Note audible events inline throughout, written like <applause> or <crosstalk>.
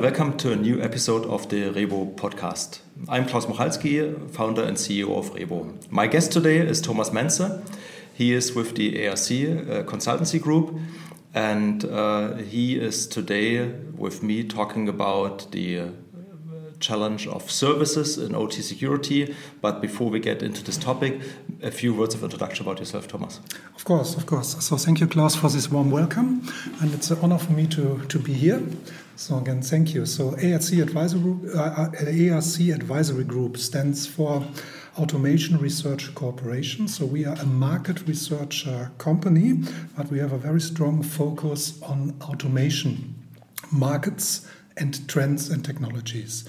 and welcome to a new episode of the Rhebo podcast. I'm Klaus Mochalski, founder and CEO of Rhebo. My guest today is Thomas Menze. He is with the ARC uh, Consultancy Group, and uh, he is today with me talking about the challenge of services in OT security. But before we get into this topic, a few words of introduction about yourself, Thomas. Of course, of course. So thank you, Klaus, for this warm welcome, and it's an honor for me to, to be here. So again, thank you. So ARC Advisory Group, uh, ARC Advisory Group stands for Automation Research Corporation. So we are a market research uh, company, but we have a very strong focus on automation markets and trends and technologies.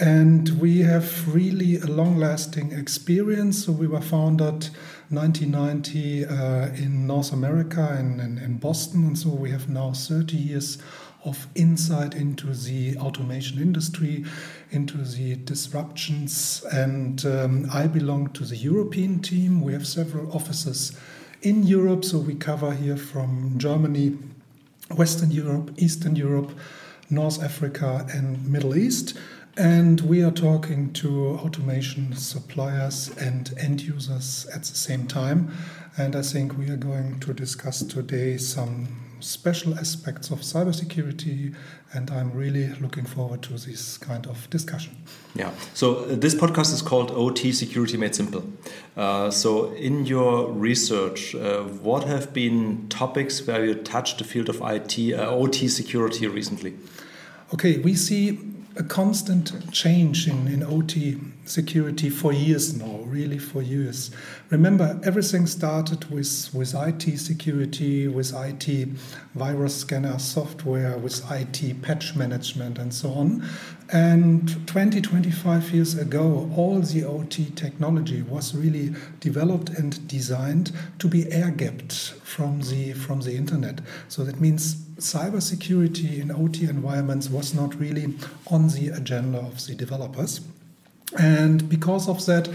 And we have really a long lasting experience. So we were founded 1990 uh, in North America in, in, in, Boston. And so we have now 30 years of insight into the automation industry, into the disruptions. And um, I belong to the European team. We have several offices in Europe. So we cover here from Germany, Western Europe, Eastern Europe, North Africa, and Middle East. And we are talking to automation suppliers and end users at the same time. And I think we are going to discuss today some special aspects of cybersecurity, and I'm really looking forward to this kind of discussion. Yeah. So uh, this podcast is called OT Security Made Simple. Uh, so in your research, uh, what have been topics where you touched the field of IT, uh, OT security recently? Okay, we see a constant change in, in OT security for years now, really for years. Remember, everything started with, with IT security, with IT virus scanner software, with IT patch management, and so on. And 20, 25 years ago, all the OT technology was really developed and designed to be air gapped from the, from the internet. So that means cybersecurity in OT environments was not really on the agenda of the developers. And because of that,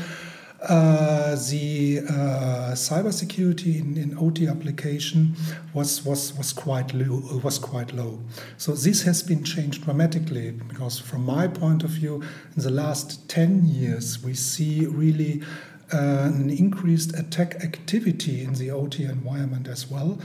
uh, the uh, cybersecurity in, in OT application was, was, was, quite low, was quite low. So this has been changed dramatically because from my point of view, in the last 10 years, we see really uh, an increased attack activity in the OT environment as well.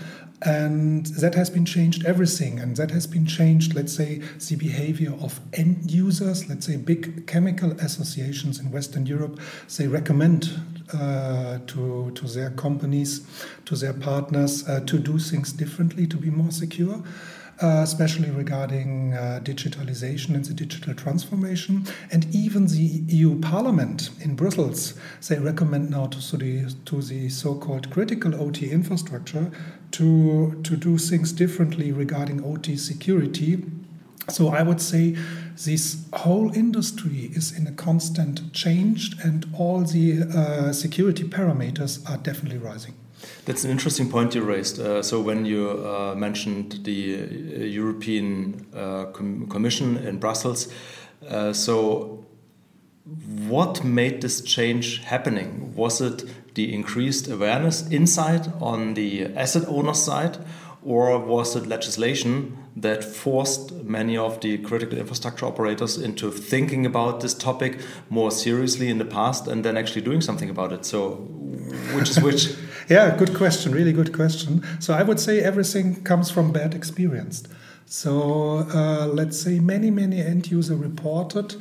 And that has been changed everything. And that has been changed, let's say, the behavior of end users. Let's say big chemical associations in Western Europe, they recommend uh, to, to their companies, to their partners, uh, to do things differently, to be more secure uh, especially regarding uh, digitalization and the digital transformation. And even the EU Parliament in Brussels, they recommend now to, the, to the so-called critical OT infrastructure to, to do things differently regarding OT security. So I would say this whole industry is in a constant change, and all the uh, security parameters are definitely rising. That's an interesting point you raised. Uh, so when you uh, mentioned the uh, European uh, Com Commission in Brussels, uh, so what made this change happening? Was it the increased awareness inside on the asset owner side, or was it legislation that forced many of the critical infrastructure operators into thinking about this topic more seriously in the past and then actually doing something about it? So, which is which? <laughs> yeah, good question. Really good question. So, I would say everything comes from bad experience. So, uh, let's say many, many end user reported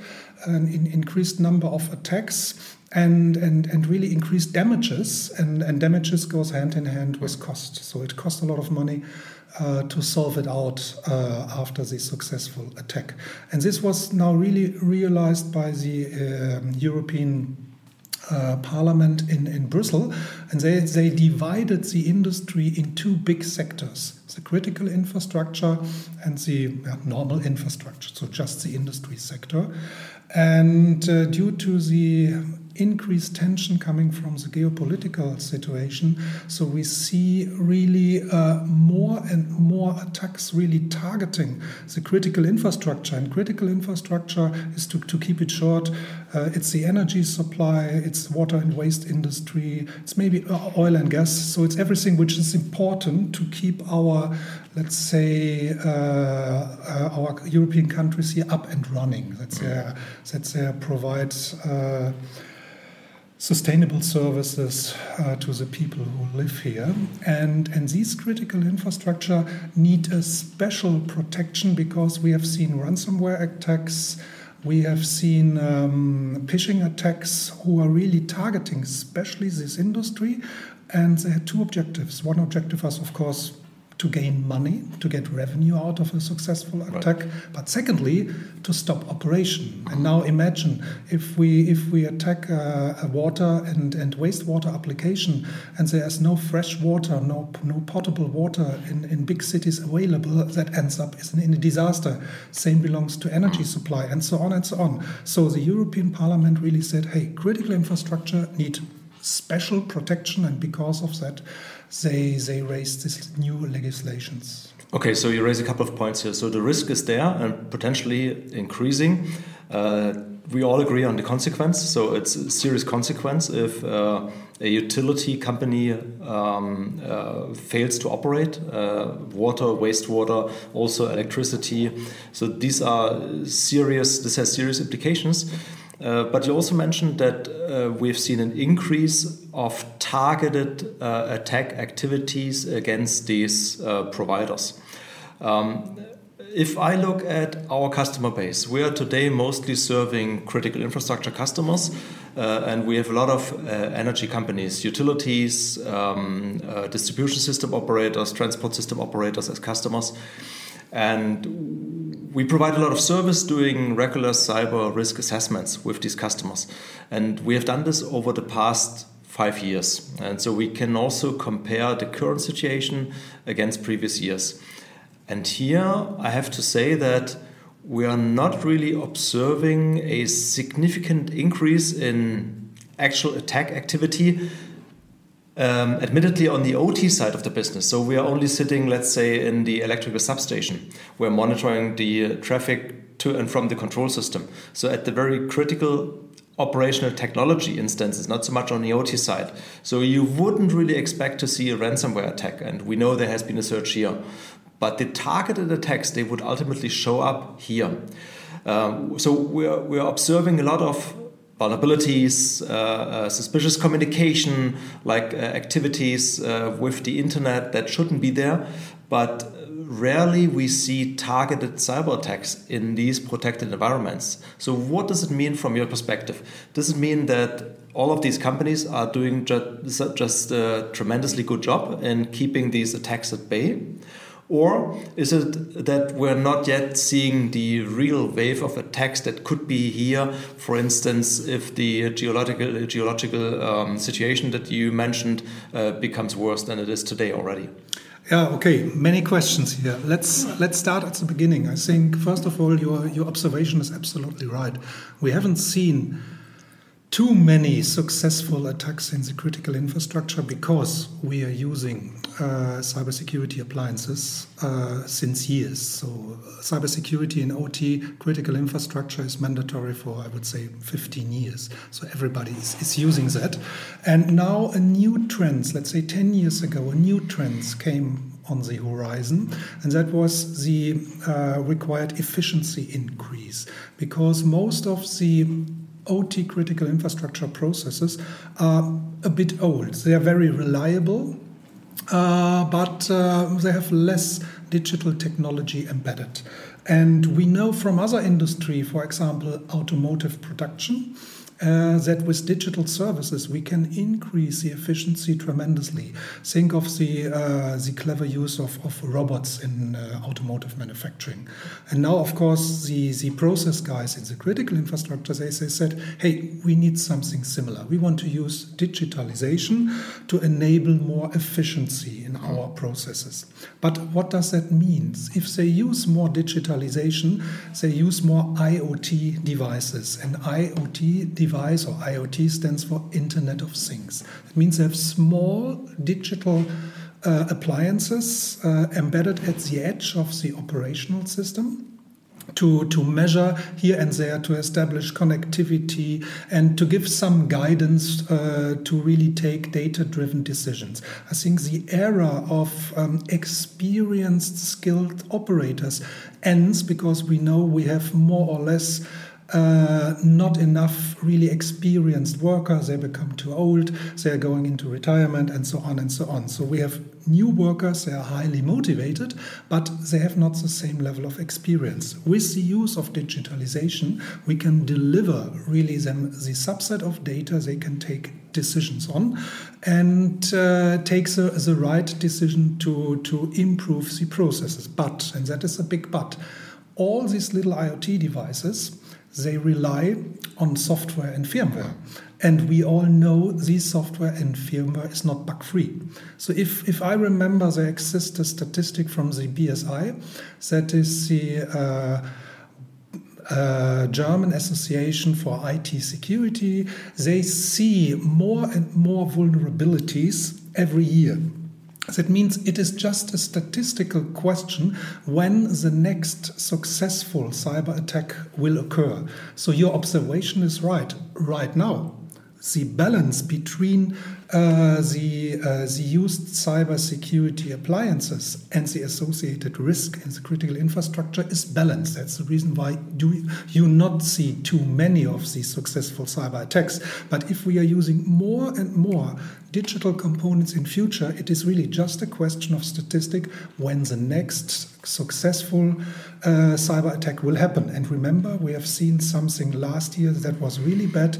an increased number of attacks and, and, and really increased damages. And, and damages goes hand in hand with cost. So it costs a lot of money uh, to solve it out uh, after the successful attack. And this was now really realized by the um, European uh, Parliament in, in Brussels, and they, they divided the industry in two big sectors the critical infrastructure and the normal infrastructure, so just the industry sector. And uh, due to the increased tension coming from the geopolitical situation. So we see really uh, more and more attacks really targeting the critical infrastructure. And critical infrastructure is to, to keep it short, uh, it's the energy supply, it's water and waste industry, it's maybe uh, oil and gas. So it's everything which is important to keep our, let's say, uh, our European countries here up and running. That's their, that's their provide uh, sustainable services uh, to the people who live here. And, and these critical infrastructure need a special protection because we have seen ransomware attacks. We have seen um, phishing attacks who are really targeting, especially this industry. And they had two objectives. One objective was, of course, to gain money, to get revenue out of a successful attack, right. but secondly, to stop operation. And now imagine if we if we attack a, a, water and, and wastewater application and there's no fresh water, no no potable water in, in big cities available, that ends up in, in a disaster. Same belongs to energy mm. supply and so on and so on. So the European Parliament really said, hey, critical infrastructure need special protection, and because of that, they they raised these new legislations. Okay, so you raise a couple of points here. So the risk is there and potentially increasing. Uh, we all agree on the consequence. So it's a serious consequence if uh, a utility company um, uh, fails to operate, uh, water, wastewater, also electricity. So these are serious. This has serious implications. Uh, but you also mentioned that uh, we've seen an increase of targeted uh, attack activities against these uh, providers. Um, if I look at our customer base, we are today mostly serving critical infrastructure customers, uh, and we have a lot of energy companies, utilities, um, distribution system operators, transport system operators as customers. And we provide a lot of service doing regular cyber risk assessments with these customers. And we have done this over the past five years. And so we can also compare the current situation against previous years. And here I have to say that we are not really observing a significant increase in actual attack activity um, admittedly, on the OT side of the business, so we are only sitting, let's say, in the electrical substation. We're monitoring the traffic to and from the control system. So at the very critical operational technology instances, not so much on the OT side. So you wouldn't really expect to see a ransomware attack, and we know there has been a surge here. But the targeted attacks, they would ultimately show up here. Um, so we're, we're observing a lot of vulnerabilities, uh, uh, suspicious communication, like uh, activities uh, with the internet that shouldn't be there. But rarely we see targeted cyber attacks in these protected environments. So, what does it mean from your perspective? Does it mean that all of these companies are doing just, just a tremendously good job in keeping these attacks at bay? Or is it that we're not yet seeing the real wave of attacks that could be here? For instance, if the geological geological um, situation that you mentioned uh, becomes worse than it is today already. Yeah. Okay. Many questions here. Let's let's start at the beginning. I think first of all, your your observation is absolutely right. We haven't seen too many successful attacks in the critical infrastructure because we are using uh, cybersecurity appliances uh, since years. So, uh, cybersecurity in OT critical infrastructure is mandatory for, I would say, 15 years. So, everybody is, is using that. And now, a new trend, let's say 10 years ago, a new trend came on the horizon, and that was the uh, required efficiency increase because most of the OT critical infrastructure processes are a bit old. They are very reliable, uh, but uh, they have less digital technology embedded. And we know from other industry, for example, automotive production, uh, that with digital services we can increase the efficiency tremendously. Think of the uh, the clever use of, of robots in uh, automotive manufacturing, and now of course the the process guys in the critical infrastructure they, they said, hey, we need something similar. We want to use digitalization to enable more efficiency in our processes. But what does that mean? If they use more digitalization, they use more IoT devices, and IoT devices device or IoT stands for Internet of Things. It means they have small digital uh, appliances uh, embedded at the edge of the operational system to, to measure here and there, to establish connectivity, and to give some guidance uh, to really take data driven decisions. I think the era of um, experienced, skilled operators ends because we know we have more or less. Uh, not enough really experienced workers. They become too old. They are going into retirement and so on and so on. So we have new workers, they are highly motivated, but they have not the same level of experience. With the use of digitalization, we can deliver really them the subset of data they can take decisions on and uh, take the, the right decision to, to improve the processes. But, and that is a big but, all these little IoT devices, they rely on software and firmware. And we all know this software and firmware is not bug free. So, if, if I remember, there exists a statistic from the BSI that is the uh, uh, German Association for IT Security. They see more and more vulnerabilities every year. That means it is just a statistical question when the next successful cyber attack will occur. So your observation is right. Right now, the balance between uh, the, uh, the used cybersecurity appliances and the associated risk in the critical infrastructure is balanced. That's the reason why do you not see too many of these successful cyber attacks. But if we are using more and more digital components in future, it is really just a question of statistic when the next successful uh, cyber attack will happen. And remember, we have seen something last year that was really bad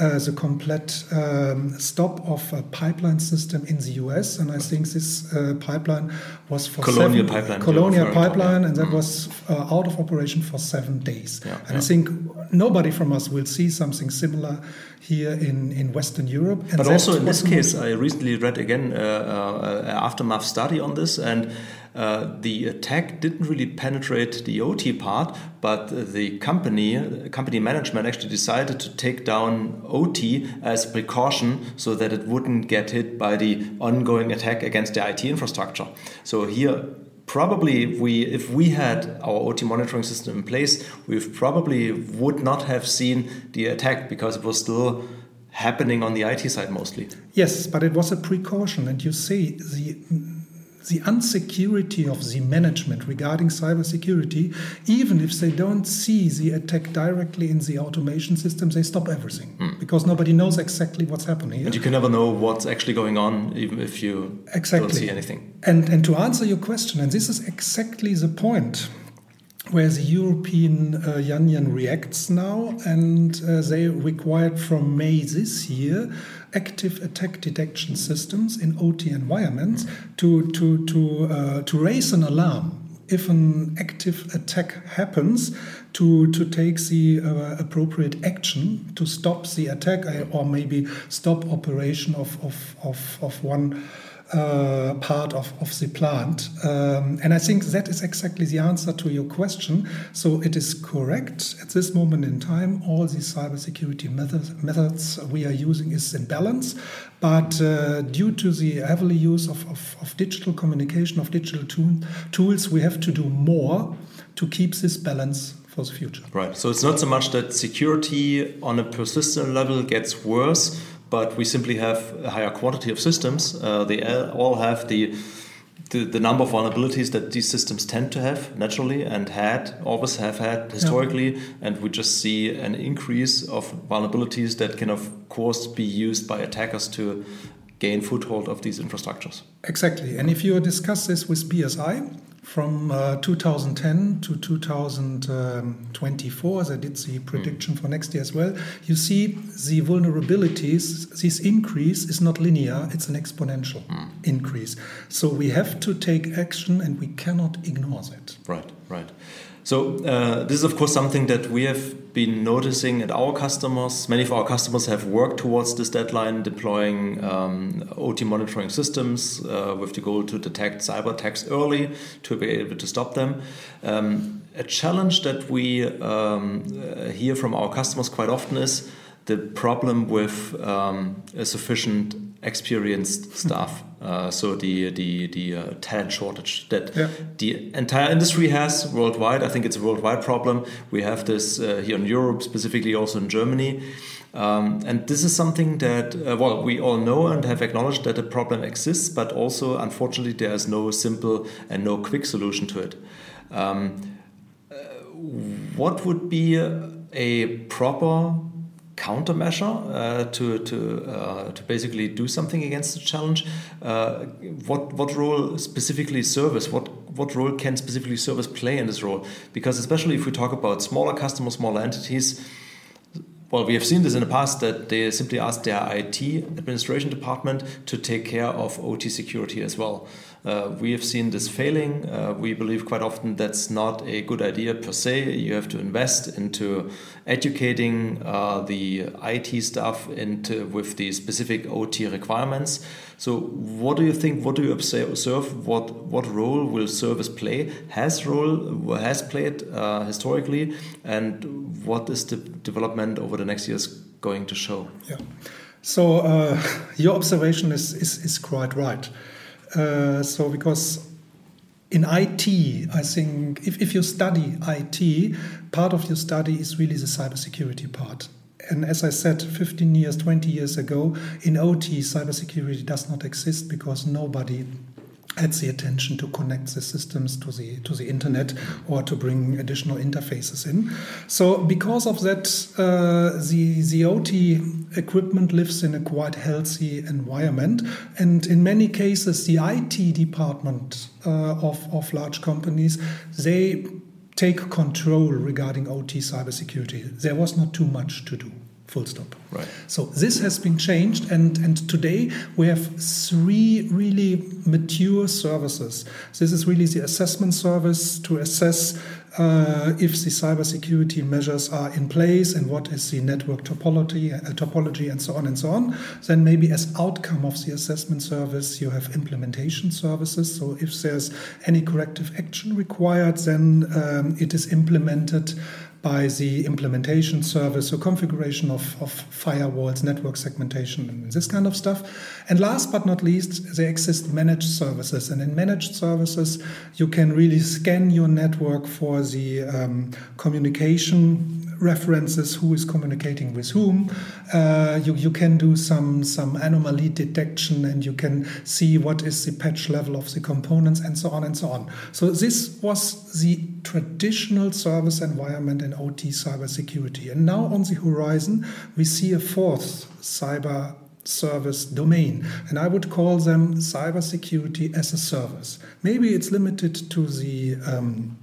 uh, the complete um, stop of a pipeline system in the US. And I think this uh, pipeline was for Colonial seven, pipeline. Colonial pipeline, and that mm. was uh, out of operation for seven days. Yeah, and yeah. I think nobody from us will see something similar here in, in Western Europe. And but also in this case, I recently read again uh, uh, an aftermath study on this, and uh, the attack didn't really penetrate the OT part, but the company company management actually decided to take down OT as a precaution so that it wouldn't get hit by the ongoing attack against the IT infrastructure. So here probably we if we had our OT monitoring system in place, we probably would not have seen the attack because it was still happening on the IT side mostly. Yes, but it was a precaution, and you see the the unsecurity of the management regarding cybersecurity, even if they don't see the attack directly in the automation system, they stop everything mm. because nobody knows exactly what's happening. And you can never know what's actually going on, even if you exactly. don't see anything. And and to answer your question, and this is exactly the point where the European uh, Union reacts now, and uh, they required from May this year active attack detection systems in OT environments to to to uh, to raise an alarm if an active attack happens to to take the uh, appropriate action to stop the attack or maybe stop operation of of of, of one uh, part of, of the plant. Um, and I think that is exactly the answer to your question. So it is correct at this moment in time, all these cybersecurity methods, methods we are using is in balance. But uh, due to the heavily use of, of, of digital communication, of digital tool, tools, we have to do more to keep this balance for the future. Right. So it's not so much that security on a persistent level gets worse, but we simply have a higher quantity of systems. Uh, they all have the, the, the number of vulnerabilities that these systems tend to have naturally and had always have had historically, yeah. and we just see an increase of vulnerabilities that can of course be used by attackers to gain foothold of these infrastructures. Exactly, and if you discuss this with BSI, from uh, 2010 to 2024, as I did the prediction for next year as well, you see the vulnerabilities, this increase is not linear, it's an exponential mm. increase. So we have to take action and we cannot ignore that. Right, right. So uh, this is of course something that we have been noticing at our customers. Many of our customers have worked towards this deadline, deploying um, OT monitoring systems uh, with the goal to detect cyber attacks early to be able to stop them. Um, a challenge that we um, uh, hear from our customers quite often is the problem with um, a sufficient experienced staff. <laughs> Uh, so the the the uh, talent shortage that yeah. the entire industry has worldwide. I think it's a worldwide problem. We have this uh, here in Europe, specifically also in Germany. Um, and this is something that, uh, well, we all know and have acknowledged that the problem exists, but also, unfortunately, there is no simple and no quick solution to it. Um, uh, what would be a proper countermeasure uh, to to uh, to basically do something against the challenge. Uh, what what role specifically service? What what role can specifically service play in this role? Because especially if we talk about smaller customers, smaller entities, well, we have seen this in the past that they simply ask their IT administration department to take care of OT security as well. Uh, we have seen this failing. Uh, we believe quite often that's not a good idea per se. You have to invest into educating uh, the IT staff into with the specific OT requirements. So, what do you think? What do you observe? What what role will service play? Has role has played uh, historically, and what is the development over the next years going to show? Yeah. So uh, <laughs> your observation is, is, is quite right. Uh, so because in IT, I think if, if you study IT, part of your study is really the cybersecurity part. And as I said, 15 years, 20 years ago, in OT, cybersecurity does not exist because nobody had the attention to connect the systems to the to the internet or to bring additional interfaces in. So because of that, uh, the the OT equipment lives in a quite healthy environment, and in many cases, the IT department uh, of of large companies they take control regarding OT cybersecurity. There was not too much to do full stop. Right. So this has been changed, and, and today we have three really mature services. This is really the assessment service to assess uh, if the cybersecurity measures are in place and what is the network topology, uh, topology, and so on and so on. Then maybe as outcome of the assessment service, you have implementation services. So if there's any corrective action required, then um, it is implemented by the implementation service, so configuration of, of firewalls, network segmentation, and this kind of stuff. And last but not least, there exist managed services. And in managed services, you can really scan your network for the um, communication references who is communicating with whom. Uh, you, you can do some, some anomaly detection and you can see what is the patch level of the components and so on and so on. So, this was the traditional service environment in OT cybersecurity. And now on the horizon, we see a fourth cyber service domain. And I would call them cybersecurity as a service. Maybe it's limited to the um,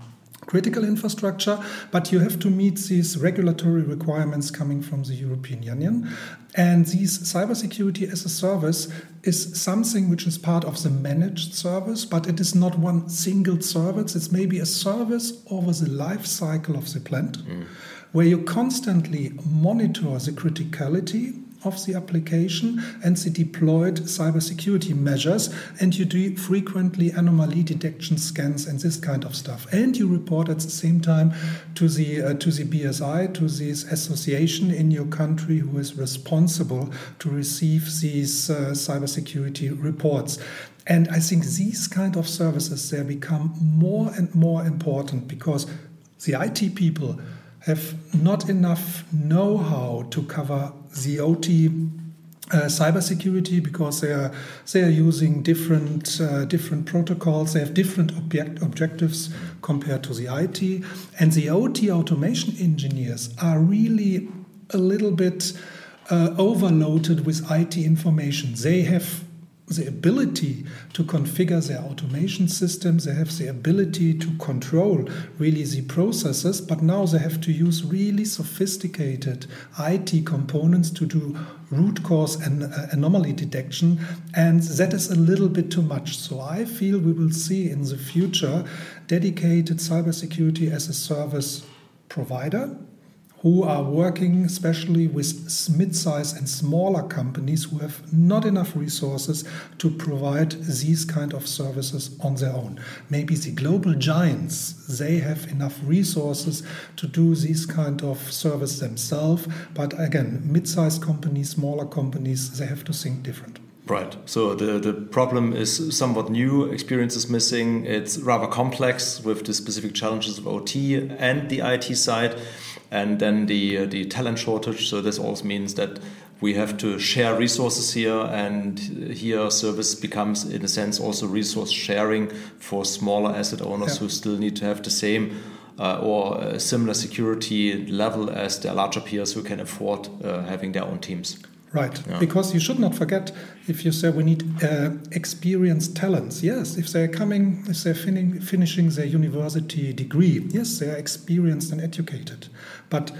critical infrastructure, but you have to meet these regulatory requirements coming from the European Union. And these cybersecurity as a service is something which is part of the managed service, but it is not one single service. It's maybe a service over the life cycle of the plant, mm. where you constantly monitor the criticality of the application and the deployed cybersecurity measures, and you do frequently anomaly detection scans and this kind of stuff. And you report at the same time to the uh, to the BSI, to this association in your country who is responsible to receive these uh, cybersecurity reports. And I think these kind of services they become more and more important because the IT people have not enough know-how to cover the OT uh, cybersecurity because they are they are using different uh, different protocols. They have different object objectives compared to the IT, and the OT automation engineers are really a little bit uh, overloaded with IT information. They have the ability to configure their automation systems, they have the ability to control really the processes, but now they have to use really sophisticated IT components to do root cause and uh, anomaly detection, and that is a little bit too much. So I feel we will see in the future dedicated cybersecurity as a service provider who are working especially with mid-sized and smaller companies who have not enough resources to provide these kind of services on their own. Maybe the global giants, they have enough resources to do these kind of service themselves, but again, mid-sized companies, smaller companies, they have to think different. Right. So the, the problem is somewhat new, experience is missing, it's rather complex with the specific challenges of OT and the IT side and then the uh, the talent shortage. So this also means that we have to share resources here, and here service becomes, in a sense, also resource sharing for smaller asset owners yeah. who still need to have the same. Uh, or a similar security level as their larger peers who can afford uh, having their own teams. Right, yeah. because you should not forget if you say we need uh, experienced talents. Yes, if they're coming, if they're fin finishing their university degree, yes, they are experienced and educated. But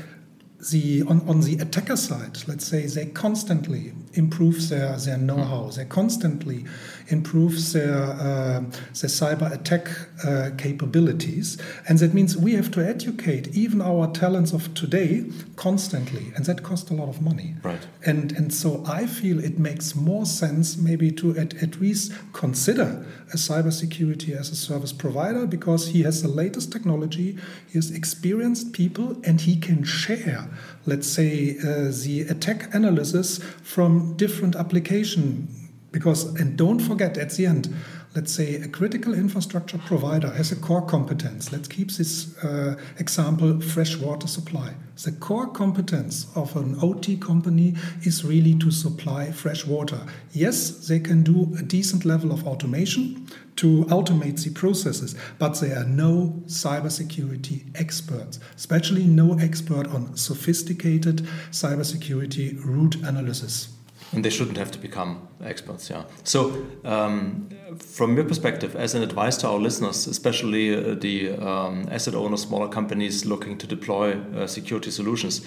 the on, on the attacker side, let's say they constantly improve their, their know-how, they constantly improve their, uh, their cyber attack uh, capabilities. And that means we have to educate even our talents of today constantly. And that costs a lot of money. Right. And, and so I feel it makes more sense maybe to at, at least consider a cybersecurity as a service provider because he has the latest technology, he has experienced people, and he can share, let's say, uh, the attack analysis from different application. Because, and don't forget at the end, let's say a critical infrastructure provider has a core competence. Let's keep this uh, example fresh water supply. The core competence of an OT company is really to supply fresh water. Yes, they can do a decent level of automation to automate the processes, but they are no cybersecurity experts, especially no expert on sophisticated cybersecurity root analysis. And they shouldn't have to become experts, yeah. So, um, from your perspective, as an advice to our listeners, especially uh, the um, asset owners, smaller companies looking to deploy uh, security solutions,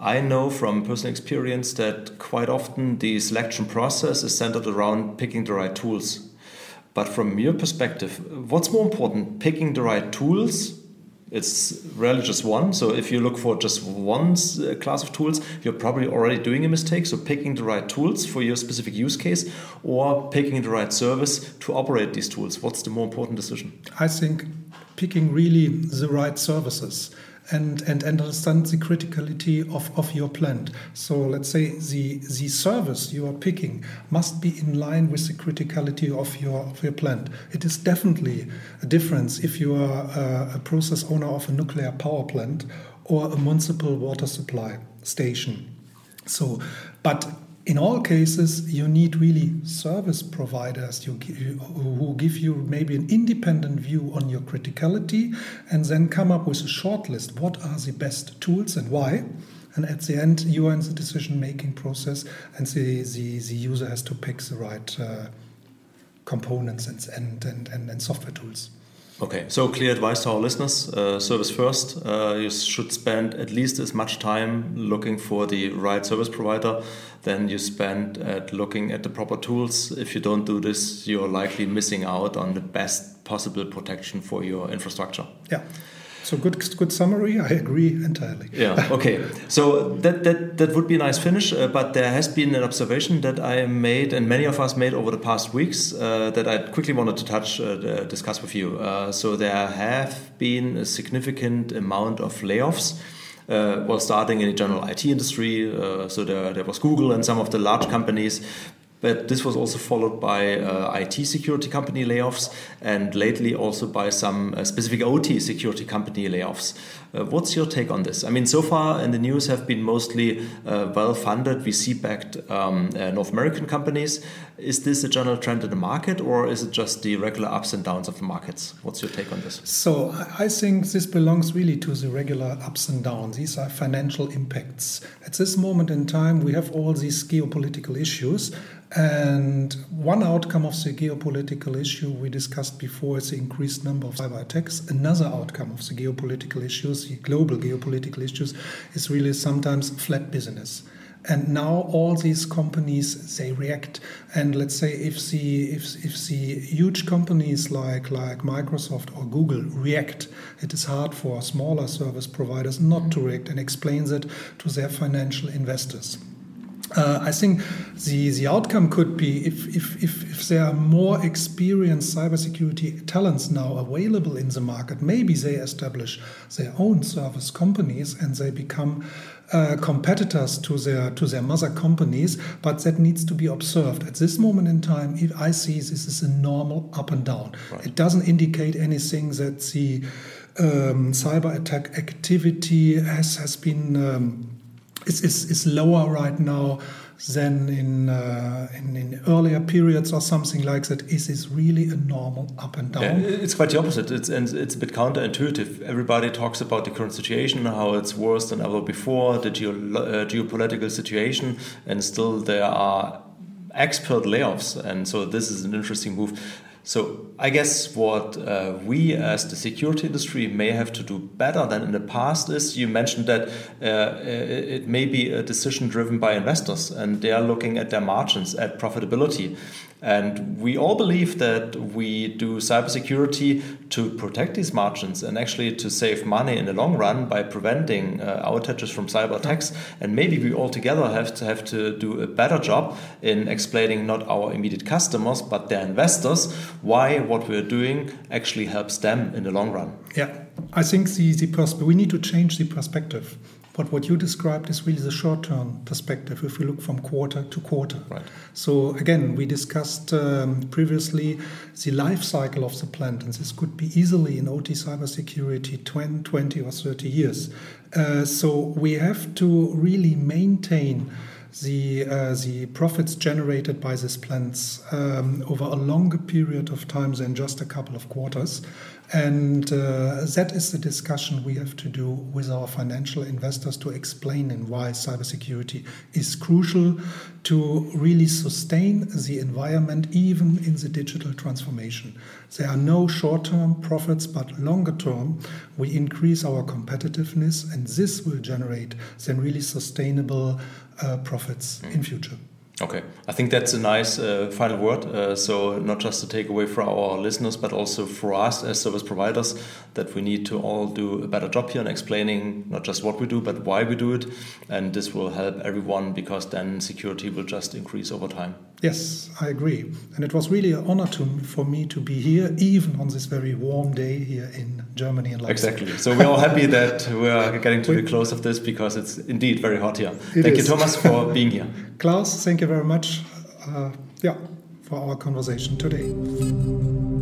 I know from personal experience that quite often the selection process is centered around picking the right tools. But from your perspective, what's more important, picking the right tools it's rarely just one. So if you look for just one uh, class of tools, you're probably already doing a mistake. So picking the right tools for your specific use case or picking the right service to operate these tools. What's the more important decision? I think picking really the right services and, and, understand the criticality of, of your plant. So let's say the, the service you are picking must be in line with the criticality of your, of your plant. It is definitely a difference if you are a, a process owner of a nuclear power plant or a municipal water supply station. So, but in all cases, you need really service providers who give you maybe an independent view on your criticality and then come up with a short list. What are the best tools and why? And at the end, you are in the decision making process, and the, the, the user has to pick the right uh, components and, and, and, and software tools. Okay, so clear advice to our listeners uh, service first. Uh, you should spend at least as much time looking for the right service provider than you spend at looking at the proper tools. If you don't do this, you're likely missing out on the best possible protection for your infrastructure. Yeah. So good, good summary. I agree entirely. Yeah. <laughs> Okay. So that that that would be a nice finish. Uh, but there has been an observation that I made, and many of us made over the past weeks, uh, that I quickly wanted to touch, uh, discuss with you. Uh, so there have been a significant amount of layoffs. Uh, well, starting in the general IT industry, uh, so there, there was Google and some of the large companies, but this was also followed by uh, IT security company layoffs and lately also by some uh, specific OT security company layoffs. Uh, what's your take on this? I mean, so far in the news have been mostly uh, well funded, VC backed um, uh, North American companies. Is this a general trend in the market or is it just the regular ups and downs of the markets? What's your take on this? So I think this belongs really to the regular ups and downs. These are financial impacts. At this moment in time, we have all these geopolitical issues. And one outcome of the geopolitical issue we discussed before is the increased number of cyber attacks. Another outcome of the geopolitical issues, the global geopolitical issues, is really sometimes flat business. and now all these companies they react and let's say if the if, if the huge companies like like microsoft or google react it is hard for smaller service providers not to react and explains it to their financial investors uh, I think the, the outcome could be if, if, if, if, there are more experienced cybersecurity talents now available in the market, maybe they establish their own service companies and they become uh, competitors to their to their mother companies, but that needs to be observed. At this moment in time, if I see this is a normal up and down. Right. It doesn't indicate anything that the um, cyber attack activity has has been um, is, is, is lower right now than in, uh, in, in earlier periods or something like that. Is this really a normal up and down? Yeah, it's quite the opposite. It's and it's a bit counterintuitive. Everybody talks about the current situation, how it's worse than ever before, the geo, uh, geopolitical situation, and still there are expert layoffs. And so this is an interesting move. So I guess what uh, we as the security industry may have to do better than in the past is you mentioned that uh, it may be a decision driven by investors and they are looking at their margins, at profitability. And we all believe that we do cybersecurity to protect these margins and actually to save money in the long run by preventing uh, outages from cyber attacks. And maybe we all together have to have to do a better job in explaining not our immediate customers but their investors why what we're doing actually helps them in the long run. Yeah, I think the, the pers- we need to change the perspective. But what you described is really the short term perspective if we look from quarter to quarter. Right. So, again, we discussed um, previously the life cycle of the plant, and this could be easily in OT cybersecurity 20, 20 or 30 years. Uh, so, we have to really maintain the uh, the profits generated by these plants um, over a longer period of time than just a couple of quarters. And uh, that is the discussion we have to do with our financial investors to explain and why cybersecurity is crucial to really sustain the environment, even in the digital transformation. There are no short term profits, but longer term, we increase our competitiveness, and this will generate then really sustainable uh, profits in future. Okay, I think that's a nice uh, final word. Uh, so, not just a takeaway for our listeners, but also for us as service providers, that we need to all do a better job here in explaining not just what we do, but why we do it. And this will help everyone because then security will just increase over time. Yes, I agree. And it was really an honor to, for me to be here, even on this very warm day here in Germany and Leipzig. Exactly. So, we're all happy <laughs> that we are getting to the close of this because it's indeed very hot here. It thank is. you, Thomas, for <laughs> being here. Klaus, thank you very much uh, yeah, for our conversation today.